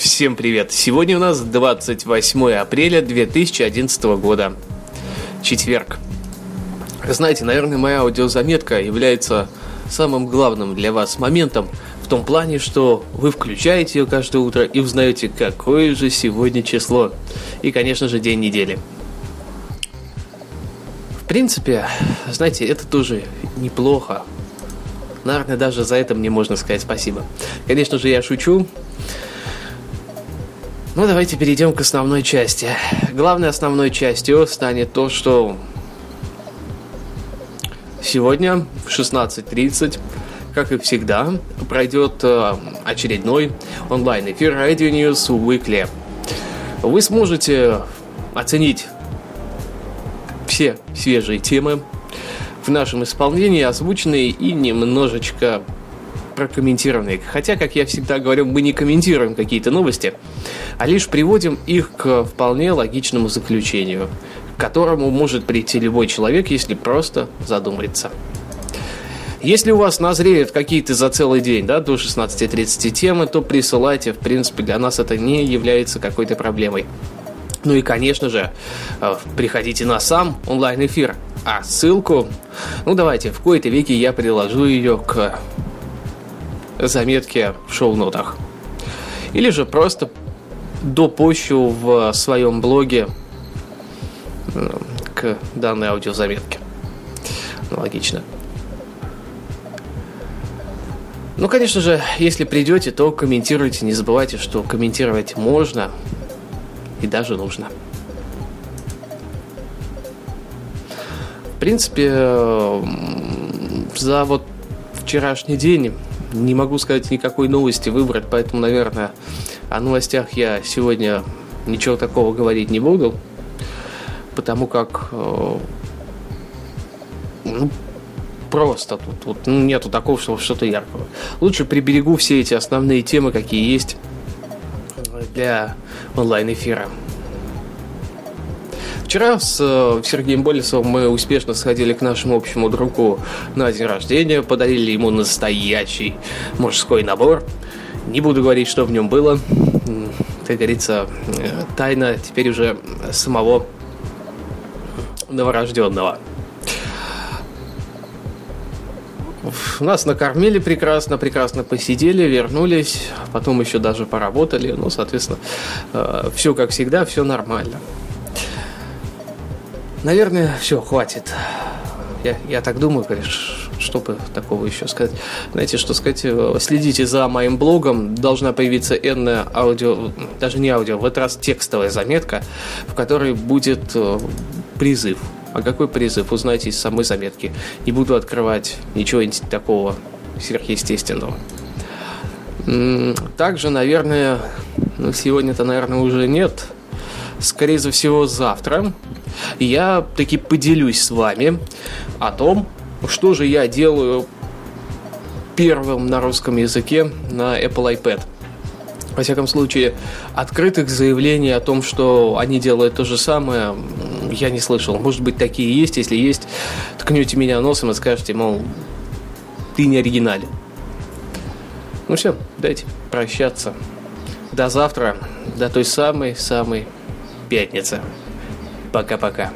Всем привет! Сегодня у нас 28 апреля 2011 года. Четверг. Знаете, наверное, моя аудиозаметка является самым главным для вас моментом в том плане, что вы включаете ее каждое утро и узнаете, какое же сегодня число. И, конечно же, день недели. В принципе, знаете, это тоже неплохо. Наверное, даже за это мне можно сказать спасибо. Конечно же, я шучу. Ну, давайте перейдем к основной части. Главной основной частью станет то, что сегодня в 16.30, как и всегда, пройдет э, очередной онлайн-эфир Radio News Weekly. Вы сможете оценить все свежие темы в нашем исполнении, озвученные и немножечко прокомментированные. Хотя, как я всегда говорю, мы не комментируем какие-то новости, а лишь приводим их к вполне логичному заключению, к которому может прийти любой человек, если просто задумается. Если у вас назреют какие-то за целый день, да, до 16.30 темы, то присылайте, в принципе, для нас это не является какой-то проблемой. Ну и, конечно же, э, приходите на сам онлайн-эфир. А ссылку, ну давайте, в кои-то веке я приложу ее к заметке в шоу-нотах. Или же просто допущу в своем блоге э, к данной аудиозаметке. Логично. Ну, конечно же, если придете, то комментируйте. Не забывайте, что комментировать можно и даже нужно. В принципе, э, за вот вчерашний день не могу сказать никакой новости выбрать, поэтому, наверное, о новостях я сегодня ничего такого говорить не буду, потому как э, ну, просто тут, тут нету такого, что что-то яркого. Лучше приберегу все эти основные темы, какие есть для онлайн-эфира. Вчера с э, Сергеем Болесовым мы успешно сходили к нашему общему другу на день рождения, подарили ему настоящий мужской набор. Не буду говорить, что в нем было. Как говорится, э, тайна теперь уже самого новорожденного. Нас накормили прекрасно, прекрасно посидели, вернулись, потом еще даже поработали. Ну, соответственно, э, все как всегда, все нормально. Наверное, все, хватит. Я, я так думаю, конечно, чтобы такого еще сказать. Знаете, что сказать, э, следите за моим блогом, должна появиться энная аудио, даже не аудио, в этот раз текстовая заметка, в которой будет э, призыв. А какой призыв, узнайте из самой заметки. Не буду открывать ничего такого сверхъестественного. Также, наверное, ну, сегодня-то, наверное, уже нет. Скорее всего, завтра я таки поделюсь с вами о том, что же я делаю первым на русском языке на Apple iPad. Во всяком случае, открытых заявлений о том, что они делают то же самое, я не слышал. Может быть, такие есть. Если есть, ткнете меня носом и скажете, мол, ты не оригинален. Ну все, дайте прощаться. До завтра, до той самой-самой пятницы. Пока-пока.